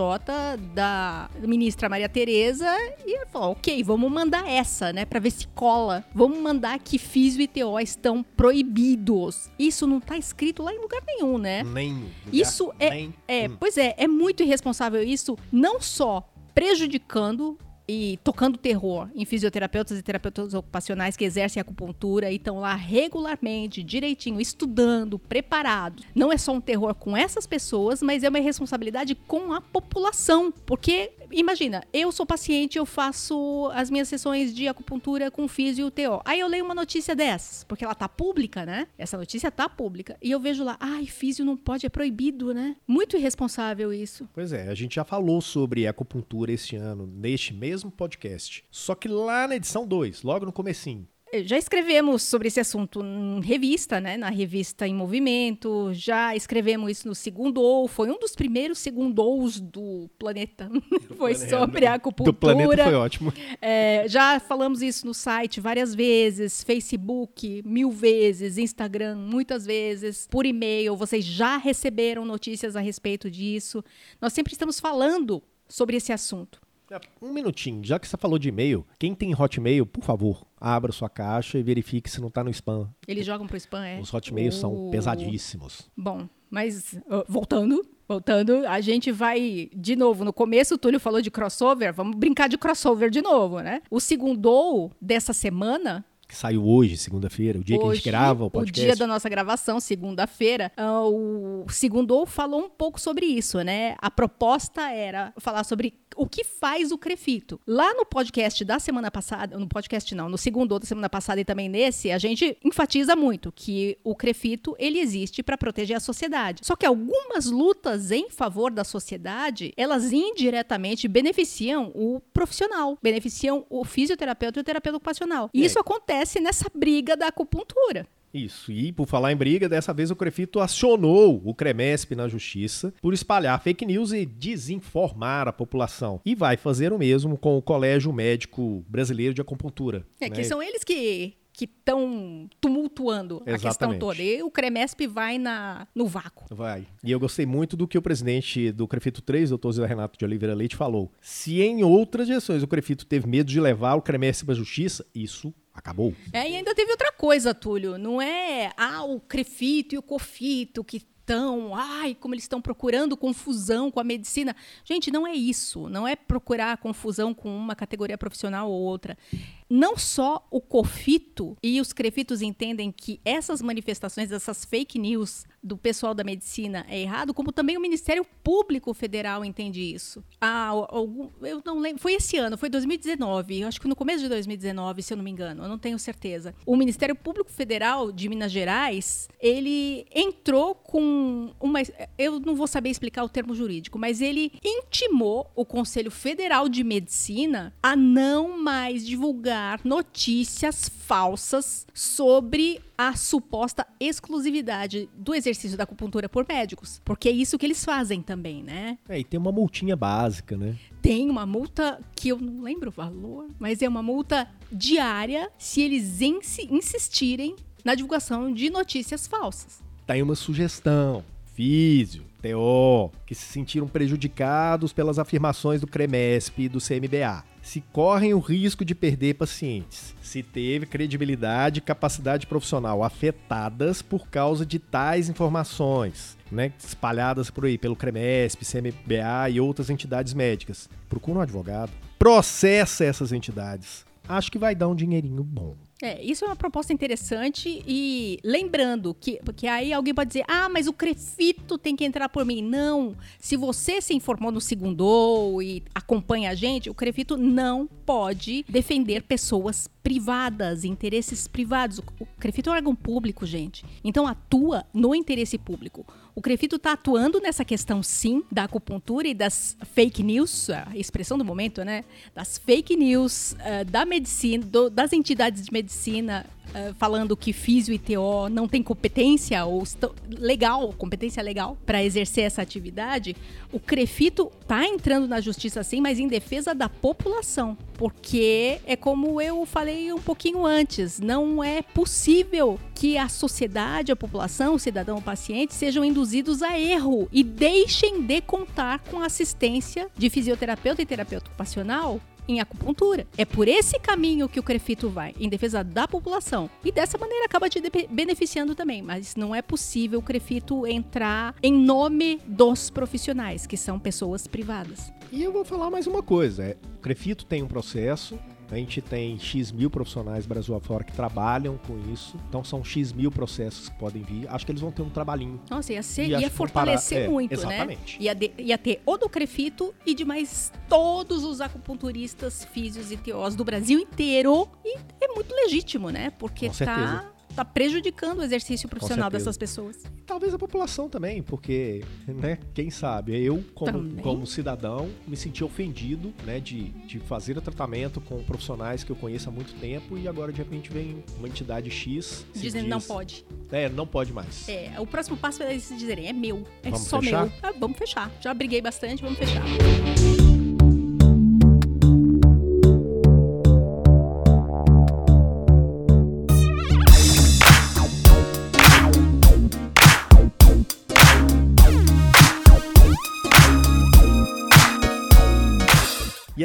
Speaker 2: da ministra Maria Tereza e falou: ok, vamos mandar essa, né, para ver se cola. Vamos mandar que físio e TO estão proibidos. Isso não está escrito lá em lugar nenhum, né?
Speaker 1: Nenhum.
Speaker 2: Isso é, é, pois é, é muito irresponsável isso, não só prejudicando e tocando terror em fisioterapeutas e terapeutas ocupacionais que exercem acupuntura e estão lá regularmente, direitinho, estudando, preparados. Não é só um terror com essas pessoas, mas é uma responsabilidade com a população, porque imagina, eu sou paciente, eu faço as minhas sessões de acupuntura com físio e TO. Aí eu leio uma notícia dessas, porque ela tá pública, né? Essa notícia tá pública. E eu vejo lá, ai, físio não pode, é proibido, né? Muito irresponsável isso.
Speaker 1: Pois é, a gente já falou sobre acupuntura este ano, neste mesmo podcast. Só que lá na edição 2, logo no comecinho,
Speaker 2: já escrevemos sobre esse assunto em revista, né? Na revista Em Movimento. Já escrevemos isso no segundo ou foi um dos primeiros segundous do planeta. Do foi planeta. sobre a acupuntura.
Speaker 1: Do planeta foi ótimo.
Speaker 2: É, já falamos isso no site várias vezes, Facebook mil vezes, Instagram muitas vezes, por e-mail. Vocês já receberam notícias a respeito disso. Nós sempre estamos falando sobre esse assunto.
Speaker 1: É, um minutinho, já que você falou de e-mail, quem tem Hotmail, por favor, abra sua caixa e verifique se não está no spam.
Speaker 2: Eles jogam pro spam, é?
Speaker 1: Os Hotmails são pesadíssimos.
Speaker 2: Bom, mas uh, voltando, voltando, a gente vai de novo. No começo o Túlio falou de crossover, vamos brincar de crossover de novo, né? O segundo dessa semana
Speaker 1: que saiu hoje, segunda-feira, o dia hoje, que a gente grava o podcast.
Speaker 2: O dia da nossa gravação, segunda-feira, uh, o Segundo falou um pouco sobre isso, né? A proposta era falar sobre o que faz o Crefito. Lá no podcast da semana passada, no podcast não, no segundo da semana passada e também nesse, a gente enfatiza muito que o Crefito ele existe para proteger a sociedade. Só que algumas lutas em favor da sociedade, elas indiretamente beneficiam o profissional, beneficiam o fisioterapeuta e o terapeuta ocupacional. E isso acontece nessa briga da acupuntura.
Speaker 1: Isso, e por falar em briga, dessa vez o Crefito acionou o CREMESP na justiça por espalhar fake news e desinformar a população. E vai fazer o mesmo com o Colégio Médico Brasileiro de Acupuntura.
Speaker 2: É, né? que são eles que que estão tumultuando Exatamente. a questão toda. E o CREMESP vai na, no vácuo.
Speaker 1: Vai. E eu gostei muito do que o presidente do Crefito 3, doutor Zé Renato de Oliveira Leite, falou. Se em outras direções o Crefito teve medo de levar o CREMESP para a justiça, isso acabou.
Speaker 2: É, e ainda teve outra coisa, Túlio. Não é ah, o Crefito e o Cofito que estão, ai, como eles estão procurando confusão com a medicina. Gente, não é isso. Não é procurar confusão com uma categoria profissional ou outra não só o COFITO e os crefitos entendem que essas manifestações, essas fake news do pessoal da medicina é errado, como também o Ministério Público Federal entende isso. Ah, eu não lembro, foi esse ano, foi 2019, acho que no começo de 2019, se eu não me engano, eu não tenho certeza. O Ministério Público Federal de Minas Gerais, ele entrou com uma, eu não vou saber explicar o termo jurídico, mas ele intimou o Conselho Federal de Medicina a não mais divulgar notícias falsas sobre a suposta exclusividade do exercício da acupuntura por médicos. Porque é isso que eles fazem também, né?
Speaker 1: É, e tem uma multinha básica, né?
Speaker 2: Tem uma multa que eu não lembro o valor, mas é uma multa diária se eles insistirem na divulgação de notícias falsas.
Speaker 1: Tá aí uma sugestão. Físio, TO, que se sentiram prejudicados pelas afirmações do CREMESP e do CMBA se correm o risco de perder pacientes, se teve credibilidade e capacidade profissional afetadas por causa de tais informações, né, espalhadas por aí pelo CREMESP, CMBA e outras entidades médicas. Procura um advogado, processa essas entidades. Acho que vai dar um dinheirinho bom.
Speaker 2: É, isso é uma proposta interessante e lembrando que, porque aí alguém pode dizer, ah, mas o Crefito tem que entrar por mim. Não, se você se informou no segundo e acompanha a gente, o Crefito não pode defender pessoas privadas, interesses privados. O Crefito é um órgão público, gente. Então atua no interesse público. O Crefito está atuando nessa questão, sim, da acupuntura e das fake news, a expressão do momento, né? Das fake news, uh, da medicina, do, das entidades de medicina uh, falando que físio e TO não tem competência ou legal, competência legal para exercer essa atividade, o Crefito tá entrando na justiça sim, mas em defesa da população, porque é como eu falei um pouquinho antes, não é possível que a sociedade, a população, o cidadão, o paciente sejam induzidos a erro e deixem de contar com assistência de fisioterapeuta e terapeuta ocupacional em acupuntura. É por esse caminho que o Crefito vai, em defesa da população. E dessa maneira acaba te beneficiando também. Mas não é possível o Crefito entrar em nome dos profissionais, que são pessoas privadas.
Speaker 1: E eu vou falar mais uma coisa: é, o Crefito tem um processo a gente tem X mil profissionais Brasil afora que trabalham com isso. Então são X mil processos que podem vir. Acho que eles vão ter um trabalhinho.
Speaker 2: Nossa, ia, ser, ia fortalecer comparar... muito,
Speaker 1: é, exatamente.
Speaker 2: né? Ia, de, ia ter o do Crefito e de mais todos os acupunturistas, físios e teós do Brasil inteiro. E é muito legítimo, né? Porque com tá. Certeza está prejudicando o exercício profissional dessas pessoas.
Speaker 1: E talvez a população também, porque, né, quem sabe, eu, como, como cidadão, me senti ofendido, né, de, de fazer o tratamento com profissionais que eu conheço há muito tempo e agora, de repente, vem uma entidade X...
Speaker 2: Dizendo diz, não pode.
Speaker 1: É, não pode mais.
Speaker 2: É, o próximo passo é eles dizerem, é meu, é
Speaker 1: vamos
Speaker 2: só
Speaker 1: fechar?
Speaker 2: meu. Ah, vamos fechar. Já briguei bastante, vamos fechar.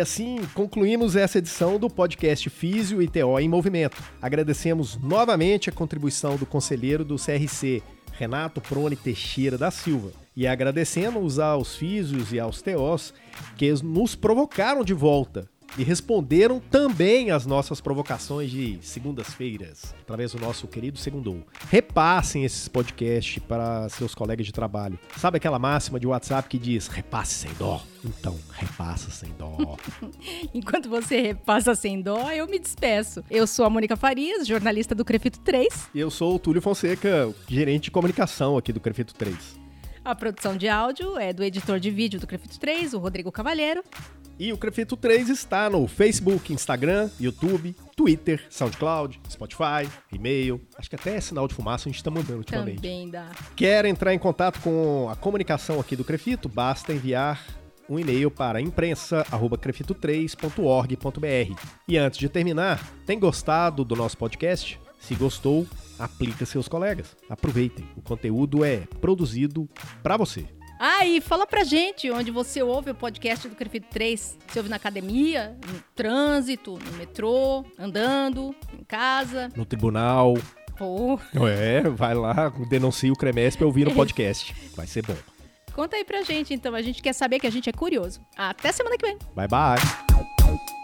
Speaker 1: Assim concluímos essa edição do podcast Físio e TO em Movimento. Agradecemos novamente a contribuição do conselheiro do CRC, Renato Prone Teixeira da Silva. E agradecemos aos físios e aos TOs que nos provocaram de volta e responderam também às nossas provocações de segundas-feiras, através do nosso querido Segundou. Repassem esses podcasts para seus colegas de trabalho. Sabe aquela máxima de WhatsApp que diz repasse sem dó? Então, repassa sem dó.
Speaker 2: Enquanto você repassa sem dó, eu me despeço. Eu sou a Mônica Farias, jornalista do Crefito 3.
Speaker 1: E eu sou o Túlio Fonseca, gerente de comunicação aqui do Crefito 3.
Speaker 2: A produção de áudio é do editor de vídeo do Crefito 3, o Rodrigo Cavalheiro.
Speaker 1: E o Crefito 3 está no Facebook, Instagram, YouTube, Twitter, SoundCloud, Spotify, e-mail. Acho que até sinal de fumaça a gente está mandando ultimamente.
Speaker 2: Também dá.
Speaker 1: Quer entrar em contato com a comunicação aqui do Crefito? Basta enviar um e-mail para imprensa@crefito3.org.br. E antes de terminar, tem gostado do nosso podcast? Se gostou, aplica seus colegas. Aproveitem, o conteúdo é produzido para você.
Speaker 2: Ah, e fala pra gente onde você ouve o podcast do Crefito 3. Você ouve na academia, no trânsito, no metrô, andando, em casa.
Speaker 1: No tribunal.
Speaker 2: Pô.
Speaker 1: É, vai lá, denuncia o Cremesp e ouvir no podcast. Vai ser bom.
Speaker 2: Conta aí pra gente, então. A gente quer saber que a gente é curioso. Até semana que vem.
Speaker 1: Bye, bye.